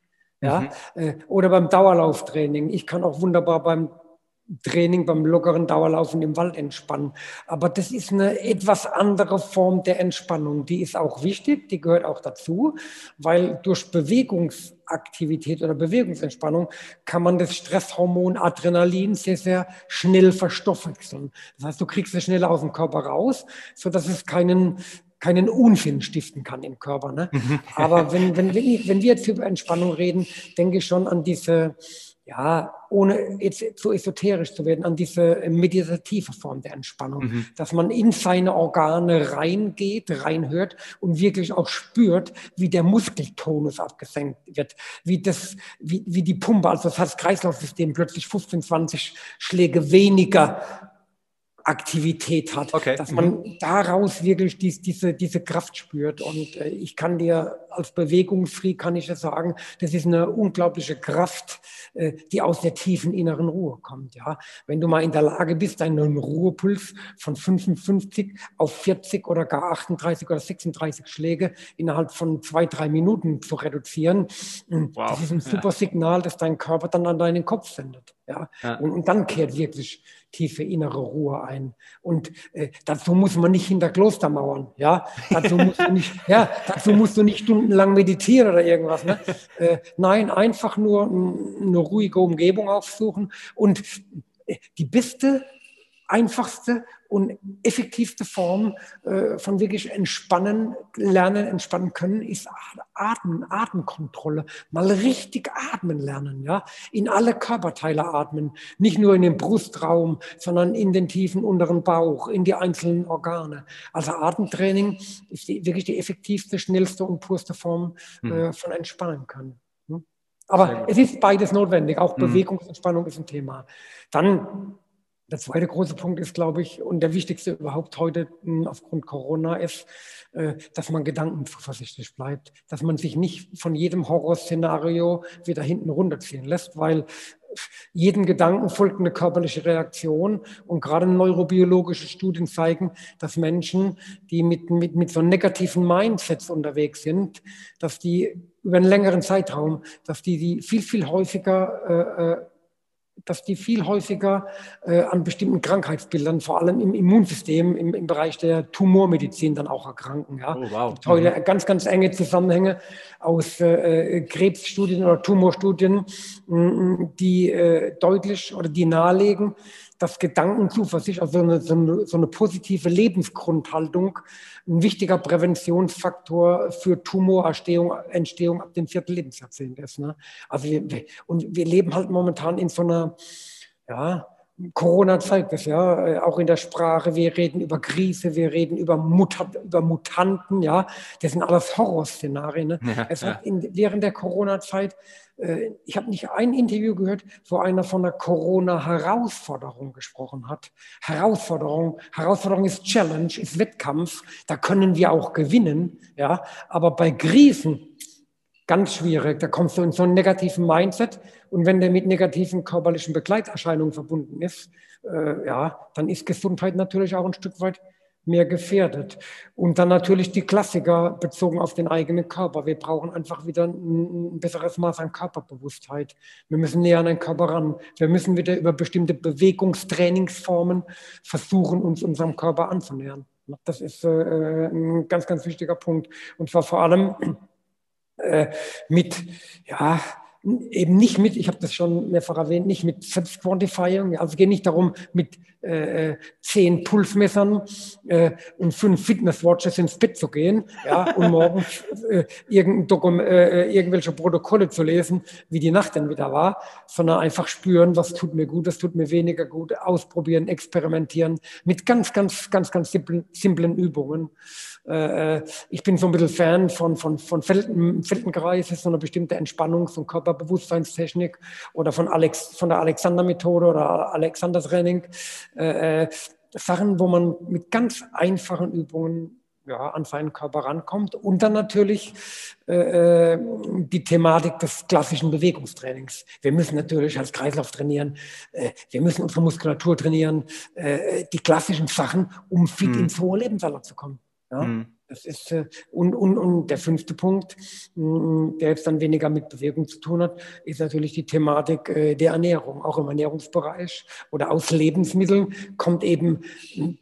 Ja? Mhm. Äh, oder beim Dauerlauftraining. Ich kann auch wunderbar beim Training, beim lockeren Dauerlaufen im Wald entspannen. Aber das ist eine etwas andere Form der Entspannung. Die ist auch wichtig, die gehört auch dazu, weil durch Bewegungsaktivität oder Bewegungsentspannung kann man das Stresshormon Adrenalin sehr, sehr schnell verstoffwechseln. Das heißt, du kriegst es schneller aus dem Körper raus, so dass es keinen keinen Unsinn stiften kann im Körper. Ne? Mhm. Aber wenn, wenn, wenn wir jetzt über Entspannung reden, denke ich schon an diese, ja, ohne jetzt so esoterisch zu werden, an diese meditative Form der Entspannung, mhm. dass man in seine Organe reingeht, reinhört und wirklich auch spürt, wie der Muskeltonus abgesenkt wird, wie das, wie, wie die Pumpe, also das Herz-Kreislauf-System plötzlich 15, 20 Schläge weniger Aktivität hat, okay. dass man mhm. daraus wirklich dies, diese, diese Kraft spürt. Und äh, ich kann dir als Bewegungsfreak kann ich das sagen, das ist eine unglaubliche Kraft, äh, die aus der tiefen inneren Ruhe kommt. Ja, wenn du mal in der Lage bist, deinen Ruhepuls von 55 auf 40 oder gar 38 oder 36 Schläge innerhalb von zwei, drei Minuten zu reduzieren, wow. das ist ein super Signal, das dein Körper dann an deinen Kopf sendet. Ja, ja. Und, und dann kehrt wirklich tiefe innere Ruhe ein. Und äh, dazu muss man nicht hinter Klostermauern, ja. Dazu musst du nicht, ja, dazu musst du nicht stundenlang meditieren oder irgendwas. Ne? Äh, nein, einfach nur eine ruhige Umgebung aufsuchen. Und äh, die beste einfachste und effektivste Form äh, von wirklich entspannen, lernen, entspannen können, ist Atmen, Atemkontrolle. Mal richtig atmen lernen, ja. In alle Körperteile atmen. Nicht nur in den Brustraum, sondern in den tiefen unteren Bauch, in die einzelnen Organe. Also Atemtraining ist die, wirklich die effektivste, schnellste und purste Form äh, mhm. von entspannen können. Hm? Aber es ist beides notwendig. Auch mhm. Bewegungsentspannung ist ein Thema. Dann der zweite große Punkt ist, glaube ich, und der wichtigste überhaupt heute hm, aufgrund Corona ist, äh, dass man gedankenzuversichtlich bleibt, dass man sich nicht von jedem Horrorszenario wieder hinten runterziehen lässt, weil jedem Gedanken folgt eine körperliche Reaktion. Und gerade neurobiologische Studien zeigen, dass Menschen, die mit, mit, mit so negativen Mindsets unterwegs sind, dass die über einen längeren Zeitraum, dass die, die viel, viel häufiger äh, äh dass die viel häufiger äh, an bestimmten Krankheitsbildern, vor allem im Immunsystem, im, im Bereich der Tumormedizin dann auch erkranken. Ja. Oh, wow. Heute mhm. ganz, ganz enge Zusammenhänge aus äh, Krebsstudien oder Tumorstudien, die äh, deutlich oder die nahelegen, dass Gedankenzuversicht, also eine, so, eine, so eine positive Lebensgrundhaltung, ein wichtiger Präventionsfaktor für Tumorentstehung Entstehung ab dem vierten Lebensjahrzehnt ist. Ne? Also wir, und wir leben halt momentan in so einer, ja, Corona zeigt es ja, äh, auch in der Sprache. Wir reden über Krise, wir reden über, Mutat, über Mutanten, ja. Das sind alles Horrorszenarien. Ne? Ja, es hat in, während der Corona-Zeit äh, ich habe nicht ein Interview gehört, wo einer von der Corona-Herausforderung gesprochen hat. Herausforderung, Herausforderung ist Challenge, ist Wettkampf. Da können wir auch gewinnen, ja. Aber bei Krisen ganz schwierig. Da kommst du in so einen negativen Mindset und wenn der mit negativen körperlichen Begleiterscheinungen verbunden ist, äh, ja, dann ist Gesundheit natürlich auch ein Stück weit mehr gefährdet. Und dann natürlich die Klassiker bezogen auf den eigenen Körper. Wir brauchen einfach wieder ein, besseres Maß an Körperbewusstheit. Wir müssen näher an den Körper ran. Wir müssen wieder über bestimmte Bewegungstrainingsformen versuchen, uns unserem Körper anzunähern. Das ist äh, ein ganz, ganz wichtiger Punkt. Und zwar vor allem äh, mit, ja, eben nicht mit, ich habe das schon mehrfach erwähnt, nicht mit Selbstquantifying. Also es geht nicht darum, mit äh, äh, zehn Pulsmessern äh, und fünf Fitnesswatches ins Bett zu gehen ja, und morgens äh, äh, äh, irgendwelche Protokolle zu lesen, wie die Nacht denn wieder war, sondern einfach spüren, was tut mir gut, was tut mir weniger gut, ausprobieren, experimentieren mit ganz, ganz, ganz, ganz simplen, simplen Übungen. Äh, ich bin so ein bisschen Fan von, von, von Felden, Feldenkreis, ist so eine bestimmte Entspannungs- und Körperbewusstseinstechnik oder von, Alex, von der Alexander-Methode oder Alexander-Training. Äh, äh, Sachen, wo man mit ganz einfachen Übungen ja, an seinen Körper rankommt. Und dann natürlich äh, die Thematik des klassischen Bewegungstrainings. Wir müssen natürlich als Kreislauf trainieren, äh, wir müssen unsere Muskulatur trainieren, äh, die klassischen Sachen, um fit mhm. ins hohe Lebensalter zu kommen. Ja? Mhm. Das ist, äh, und, und, und der fünfte Punkt, mm, der jetzt dann weniger mit Bewegung zu tun hat, ist natürlich die Thematik äh, der Ernährung. Auch im Ernährungsbereich oder aus Lebensmitteln kommt eben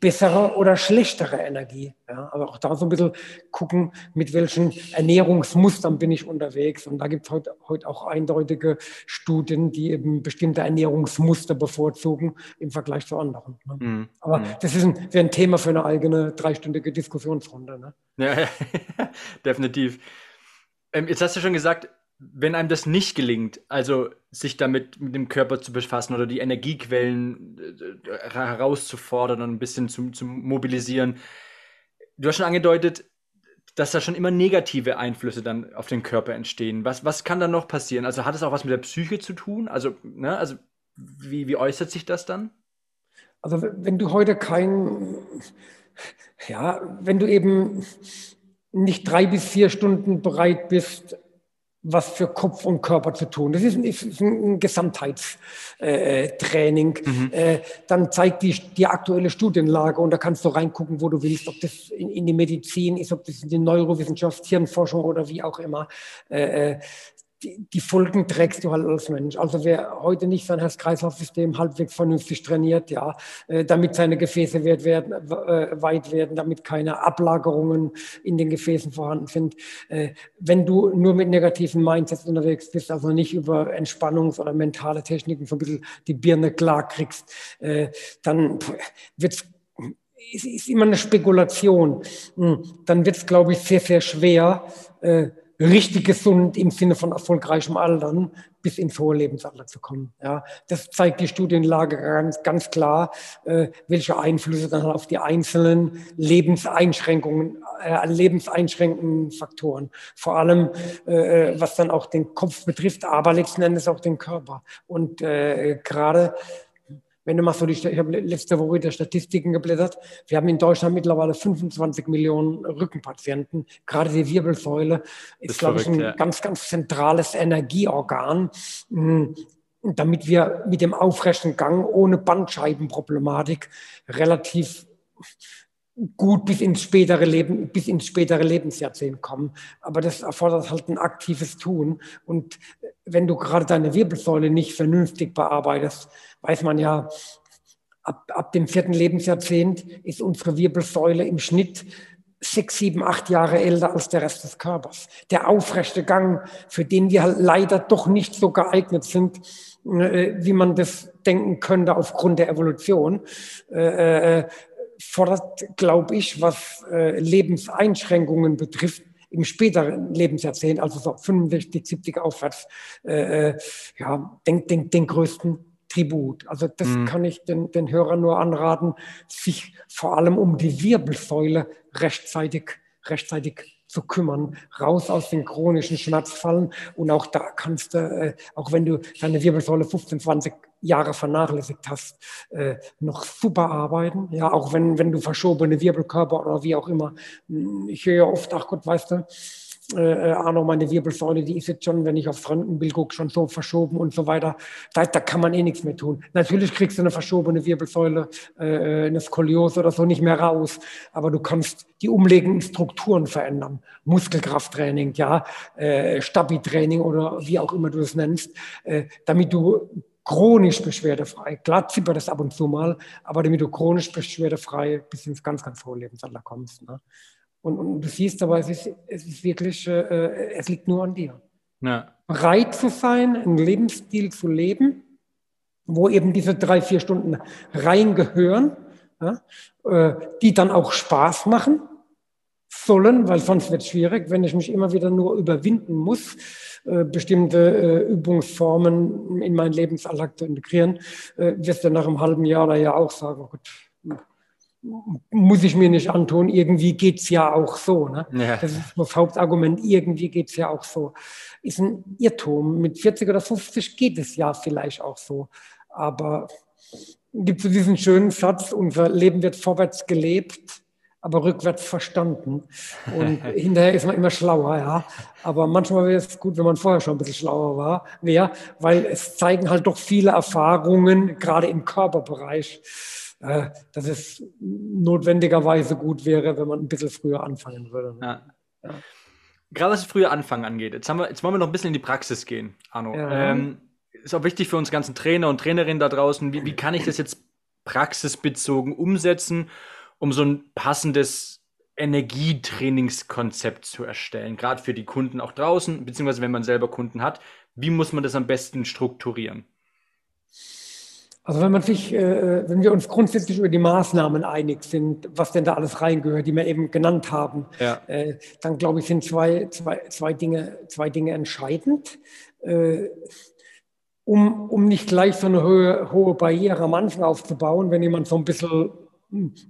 bessere oder schlechtere Energie. Ja, aber auch da so ein bisschen gucken, mit welchen Ernährungsmustern bin ich unterwegs. Und da gibt es heute, heute auch eindeutige Studien, die eben bestimmte Ernährungsmuster bevorzugen im Vergleich zu anderen. Ne? Mhm. Aber mhm. das ist ein, wäre ein Thema für eine eigene dreistündige Diskussionsrunde. Ne? Ja, ja definitiv. Ähm, jetzt hast du schon gesagt, wenn einem das nicht gelingt, also sich damit mit dem Körper zu befassen oder die Energiequellen äh, herauszufordern und ein bisschen zu mobilisieren, du hast schon angedeutet, dass da schon immer negative Einflüsse dann auf den Körper entstehen. Was, was kann da noch passieren? Also hat es auch was mit der Psyche zu tun? Also, ne, also wie, wie äußert sich das dann? Also wenn du heute kein, ja, wenn du eben nicht drei bis vier Stunden bereit bist, was für Kopf und Körper zu tun. Das ist ein, ist ein Gesamtheitstraining. Äh, mhm. äh, dann zeigt die, die aktuelle Studienlage und da kannst du reingucken, wo du willst, ob das in, in die Medizin ist, ob das in die Neurowissenschaft, Hirnforschung oder wie auch immer. Die, die, Folgen trägst du halt als Mensch. Also wer heute nicht sein Herz-Kreislauf-System halbwegs vernünftig trainiert, ja, äh, damit seine Gefäße weit werden, äh, weit werden, damit keine Ablagerungen in den Gefäßen vorhanden sind. Äh, wenn du nur mit negativen Mindsets unterwegs bist, also nicht über Entspannungs- oder mentale Techniken so ein bisschen die Birne klar kriegst, dann wird es ist immer eine Spekulation. Hm, dann wird es, glaube ich, sehr, sehr schwer, richtig gesund im Sinne von erfolgreichem Altern bis ins hohe Lebensalter zu kommen. Ja, das zeigt die Studienlage ganz, ganz klar, äh, welche Einflüsse dann auf die einzelnen Lebenseinschränkungen, äh, lebenseinschränkenden Faktoren, vor allem äh, was dann auch den Kopf betrifft, aber letzten Endes auch den Körper. Und äh, gerade wenn du mal so die, ich habe letzte Woche wieder Statistiken geblättert. Wir haben in Deutschland mittlerweile 25 Millionen Rückenpatienten. Gerade die Wirbelsäule ist, ist glaube ich, ein ja. ganz, ganz zentrales Energieorgan. Hm, damit wir mit dem aufrechten Gang ohne Bandscheibenproblematik relativ gut bis ins spätere Leben, bis ins spätere Lebensjahrzehnt kommen. Aber das erfordert halt ein aktives Tun. Und wenn du gerade deine Wirbelsäule nicht vernünftig bearbeitest, weiß man ja, ab, ab dem vierten Lebensjahrzehnt ist unsere Wirbelsäule im Schnitt sechs, sieben, acht Jahre älter als der Rest des Körpers. Der aufrechte Gang, für den wir halt leider doch nicht so geeignet sind, äh, wie man das denken könnte aufgrund der Evolution, äh, äh fordert, glaube ich, was äh, Lebenseinschränkungen betrifft, im späteren Lebensjahrzehnt, also so 65, 70 aufwärts, äh, äh, ja, den, den, den größten Tribut. Also das mhm. kann ich den, den Hörern nur anraten, sich vor allem um die Wirbelsäule rechtzeitig, rechtzeitig zu kümmern, raus aus den chronischen Schmerzfallen. Und auch da kannst du, äh, auch wenn du deine Wirbelsäule 15, 20 Jahre vernachlässigt hast, äh, noch super arbeiten. Ja, auch wenn, wenn du verschobene Wirbelkörper oder wie auch immer. Ich höre oft, ach Gott, weißt du, äh, Arno, meine Wirbelsäule, die ist jetzt schon, wenn ich aufs Röntgenbild gucke, schon so verschoben und so weiter. Da, da kann man eh nichts mehr tun. Natürlich kriegst du eine verschobene Wirbelsäule, äh, eine Skoliose oder so nicht mehr raus, aber du kannst die umlegenden Strukturen verändern. Muskelkrafttraining, ja, äh, Stabi-Training oder wie auch immer du es nennst, äh, damit du chronisch beschwerdefrei, klar zippert das ab und zu mal, aber damit du chronisch beschwerdefrei bis ins ganz, ganz hohe Lebensalter kommst. Ne? Und, und, du siehst aber, es ist, es ist wirklich, äh, es liegt nur an dir. Ja. Bereit zu sein, einen Lebensstil zu leben, wo eben diese drei, vier Stunden reingehören, ja, äh, die dann auch Spaß machen sollen, weil sonst wird es schwierig, wenn ich mich immer wieder nur überwinden muss, äh, bestimmte äh, Übungsformen in meinen Lebensalltag zu integrieren, äh, wirst du nach einem halben Jahr oder ja auch sagen, oh Gott, muss ich mir nicht antun, irgendwie geht es ja auch so. Ne? Ja. Das ist das Hauptargument, irgendwie geht es ja auch so. Ist ein Irrtum. Mit 40 oder 50 geht es ja vielleicht auch so. Aber gibt es diesen schönen Satz, unser Leben wird vorwärts gelebt, aber rückwärts verstanden. Und hinterher ist man immer schlauer, ja. Aber manchmal wäre es gut, wenn man vorher schon ein bisschen schlauer war, wäre, weil es zeigen halt doch viele Erfahrungen, gerade im Körperbereich, äh, dass es notwendigerweise gut wäre, wenn man ein bisschen früher anfangen würde. Ja. Ja. Gerade was das frühe Anfangen angeht. Jetzt, wir, jetzt wollen wir noch ein bisschen in die Praxis gehen, Arno. Ja. Ähm, ist auch wichtig für uns ganzen Trainer und Trainerinnen da draußen. Wie, wie kann ich das jetzt praxisbezogen umsetzen, um so ein passendes Energietrainingskonzept zu erstellen, gerade für die Kunden auch draußen, beziehungsweise wenn man selber Kunden hat. Wie muss man das am besten strukturieren? Also wenn man sich, äh, wenn wir uns grundsätzlich über die Maßnahmen einig sind, was denn da alles reingehört, die wir eben genannt haben, ja. äh, dann glaube ich, sind zwei, zwei, zwei, Dinge, zwei Dinge entscheidend. Äh, um, um nicht gleich so eine hohe, hohe Barriere am Anfang aufzubauen, wenn jemand so ein bisschen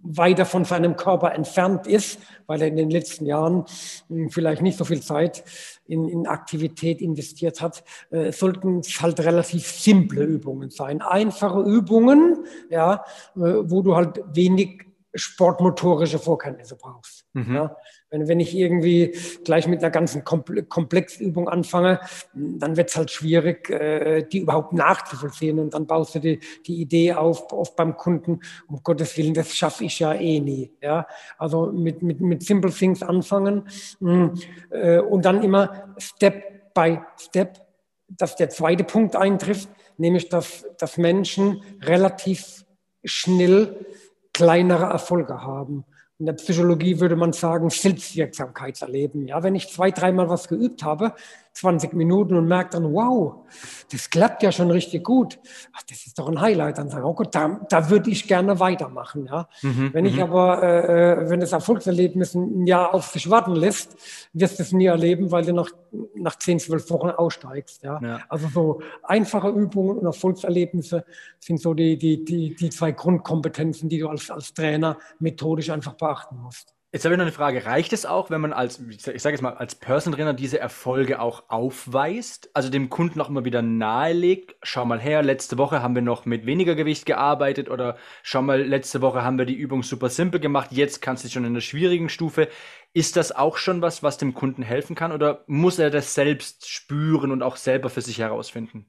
weiter von seinem Körper entfernt ist, weil er in den letzten Jahren hm, vielleicht nicht so viel Zeit in, in Aktivität investiert hat, äh, sollten es halt relativ simple Übungen sein. Einfache Übungen, ja, äh, wo du halt wenig sportmotorische Vorkenntnisse brauchst. Mhm. Ja. Wenn, wenn ich irgendwie gleich mit einer ganzen Komplexübung anfange, dann wird es halt schwierig, äh, die überhaupt nachzuvollziehen. Und dann baust du die, die Idee auf, oft beim Kunden, um Gottes Willen, das schaffe ich ja eh nie. Ja? Also mit, mit, mit Simple Things anfangen mh, äh, und dann immer Step by Step dass der zweite Punkt eintrifft, nämlich dass, dass Menschen relativ schnell kleinere Erfolge haben. In der Psychologie würde man sagen, Selbstwirksamkeitserleben. Ja, wenn ich zwei, dreimal was geübt habe, 20 Minuten und merke dann, wow, das klappt ja schon richtig gut. Ach, das ist doch ein Highlight. Dann sage ich, oh Gott, da, da würde ich gerne weitermachen. Ja. Mhm, wenn ich mhm. aber, äh, äh, wenn das Erfolgserlebnis ein Jahr auf sich warten lässt, wirst du es nie erleben, weil du nach, nach 10, 12 Wochen aussteigst. Ja. ja. Also so einfache Übungen und Erfolgserlebnisse sind so die, die, die, die zwei Grundkompetenzen, die du als, als Trainer methodisch einfach beachten musst. Jetzt habe ich noch eine Frage. Reicht es auch, wenn man als, ich sage jetzt mal, als Personal Trainer diese Erfolge auch aufweist? Also dem Kunden auch immer wieder nahelegt, schau mal her, letzte Woche haben wir noch mit weniger Gewicht gearbeitet oder schau mal, letzte Woche haben wir die Übung super simpel gemacht, jetzt kannst du schon in der schwierigen Stufe. Ist das auch schon was, was dem Kunden helfen kann oder muss er das selbst spüren und auch selber für sich herausfinden?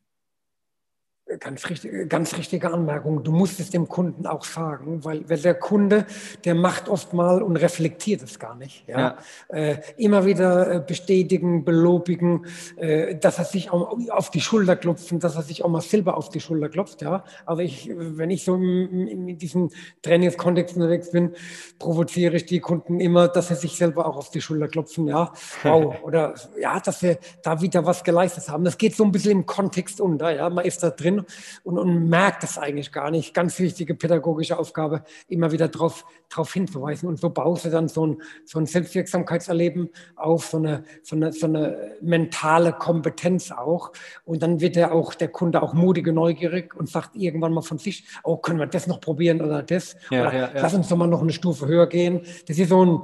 Ganz, richtig, ganz richtige Anmerkung. Du musst es dem Kunden auch sagen, weil, weil der Kunde, der macht oft mal und reflektiert es gar nicht. Ja? ja. Äh, immer wieder äh, bestätigen, belobigen, äh, dass er sich auch auf die Schulter klopft, dass er sich auch mal selber auf die Schulter klopft. Ja? Aber ich, wenn ich so in, in diesem Trainingskontext unterwegs bin, provoziere ich die Kunden immer, dass sie sich selber auch auf die Schulter klopfen. Ja, wow. Oder ja, dass wir da wieder was geleistet haben. Das geht so ein bisschen im Kontext unter. Ja, man ist da drin und, und merkt es eigentlich gar nicht. Ganz wichtige pädagogische Aufgabe, immer wieder darauf drauf hinzuweisen. Und so baust du dann so ein, so ein Selbstwirksamkeitserleben auf, so eine, so, eine, so eine mentale Kompetenz auch. Und dann wird der auch der Kunde auch mutig und neugierig und sagt irgendwann mal von sich, oh, können wir das noch probieren oder das? Ja, oder ja, ja. lass uns doch mal noch eine Stufe höher gehen. Das ist so ein,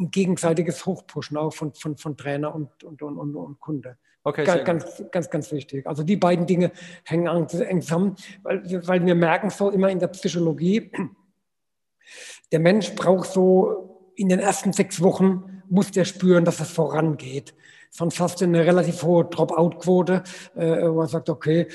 ein gegenseitiges Hochpushen auch von, von, von Trainer und, und, und, und Kunde. Okay, ganz, ganz, ganz, ganz wichtig. Also die beiden Dinge hängen eng zusammen, weil, weil wir merken so immer in der Psychologie, der Mensch braucht so in den ersten sechs Wochen, muss der spüren, dass es vorangeht. Sonst hast du eine relativ hohe Dropout-Quote, äh, wo man sagt, okay,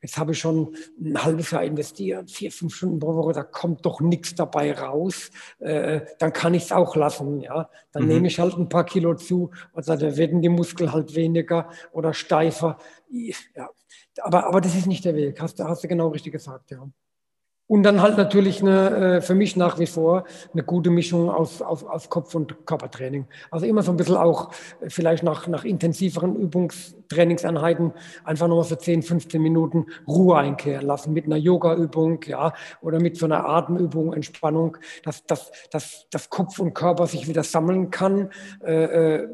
jetzt habe ich schon ein halbes Jahr investiert, vier, fünf Stunden pro Woche, da kommt doch nichts dabei raus, äh, dann kann ich es auch lassen. Ja? Dann mhm. nehme ich halt ein paar Kilo zu, also da werden die Muskeln halt weniger oder steifer. Ja. Aber, aber das ist nicht der Weg, hast, hast du genau richtig gesagt. Ja. Und dann halt natürlich eine, äh, für mich nach wie vor eine gute Mischung aus, aus, aus Kopf- und Körpertraining. Also immer so ein bisschen auch äh, vielleicht nach, nach intensiveren Übungstrainingseinheiten einfach nochmal für 10, 15 Minuten Ruhe einkehren lassen mit einer Yoga-Übung, ja, oder mit so einer Atemübung, Entspannung, dass, dass, dass, dass Kopf und Körper sich wieder sammeln kann. Äh, äh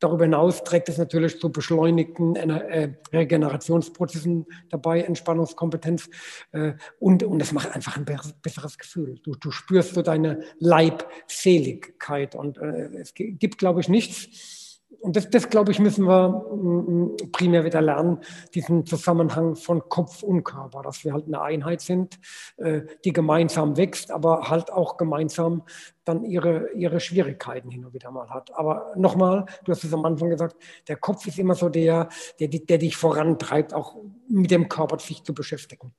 Darüber hinaus trägt es natürlich zu beschleunigten äh, Regenerationsprozessen dabei, Entspannungskompetenz. Äh, und, und es macht einfach ein besseres Gefühl. Du, du spürst so deine Leibseligkeit. Und äh, es gibt, glaube ich, nichts, und das, das, glaube ich, müssen wir mm, mm, primär wieder lernen, diesen Zusammenhang von Kopf und Körper, dass wir halt eine Einheit sind, äh, die gemeinsam wächst, aber halt auch gemeinsam dann ihre, ihre Schwierigkeiten hin und wieder mal hat. Aber nochmal, du hast es am Anfang gesagt, der Kopf ist immer so der, der, der dich vorantreibt, auch mit dem Körper sich zu beschäftigen.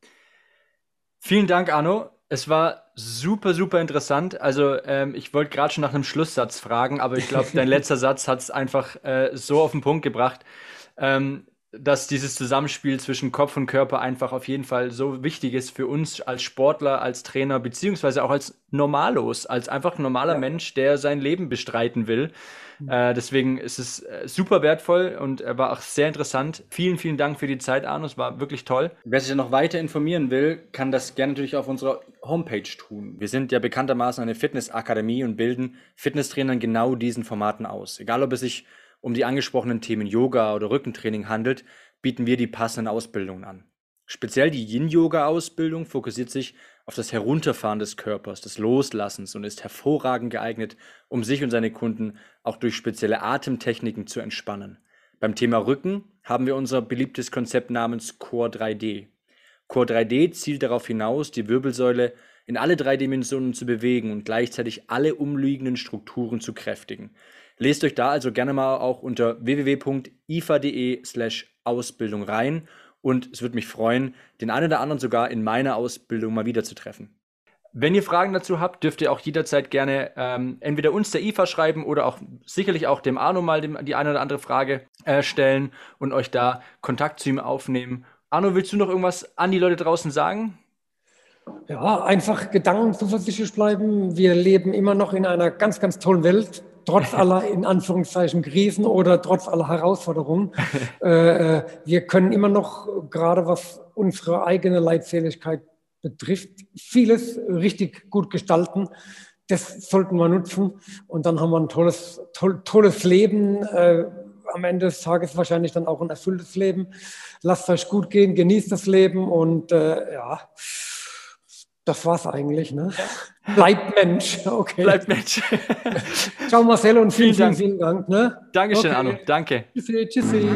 Vielen Dank, Arno. Es war super, super interessant. Also ähm, ich wollte gerade schon nach einem Schlusssatz fragen, aber ich glaube, dein letzter Satz hat es einfach äh, so auf den Punkt gebracht, ähm, dass dieses Zusammenspiel zwischen Kopf und Körper einfach auf jeden Fall so wichtig ist für uns als Sportler, als Trainer, beziehungsweise auch als Normalos, als einfach normaler ja. Mensch, der sein Leben bestreiten will. Äh, deswegen ist es äh, super wertvoll und er war auch sehr interessant. Vielen, vielen Dank für die Zeit, Arno. Es war wirklich toll. Wer sich noch weiter informieren will, kann das gerne natürlich auf unserer Homepage tun. Wir sind ja bekanntermaßen eine Fitnessakademie und bilden Fitnesstrainern genau diesen Formaten aus. Egal, ob es sich um die angesprochenen Themen Yoga oder Rückentraining handelt, bieten wir die passenden Ausbildungen an. Speziell die Yin-Yoga-Ausbildung fokussiert sich auf das Herunterfahren des Körpers, des Loslassens und ist hervorragend geeignet, um sich und seine Kunden auch durch spezielle Atemtechniken zu entspannen. Beim Thema Rücken haben wir unser beliebtes Konzept namens Core 3D. Core 3D zielt darauf hinaus, die Wirbelsäule in alle drei Dimensionen zu bewegen und gleichzeitig alle umliegenden Strukturen zu kräftigen. Lest euch da also gerne mal auch unter www.ifa.de/ausbildung rein und es würde mich freuen, den einen oder anderen sogar in meiner Ausbildung mal wieder zu treffen. Wenn ihr Fragen dazu habt, dürft ihr auch jederzeit gerne ähm, entweder uns der IFA schreiben oder auch sicherlich auch dem Arno mal dem, die eine oder andere Frage äh, stellen und euch da Kontakt zu ihm aufnehmen. Arno, willst du noch irgendwas an die Leute draußen sagen? Ja, einfach Gedanken zuversichtlich bleiben. Wir leben immer noch in einer ganz, ganz tollen Welt, trotz aller in Anführungszeichen Krisen oder trotz aller Herausforderungen. äh, äh, wir können immer noch, gerade was unsere eigene Leidseligkeit betrifft, vieles richtig gut gestalten. Das sollten wir nutzen und dann haben wir ein tolles, toll, tolles Leben. Äh, am Ende des Tages wahrscheinlich dann auch ein erfülltes Leben. Lasst euch gut gehen, genießt das Leben und äh, ja, das war's eigentlich. Ne? Bleibt Mensch. Okay. Bleibt Mensch. Ciao Marcel und vielen, vielen, vielen Dank. Ne? Dankeschön, okay. Arno. Danke. Tschüssi, tschüssi.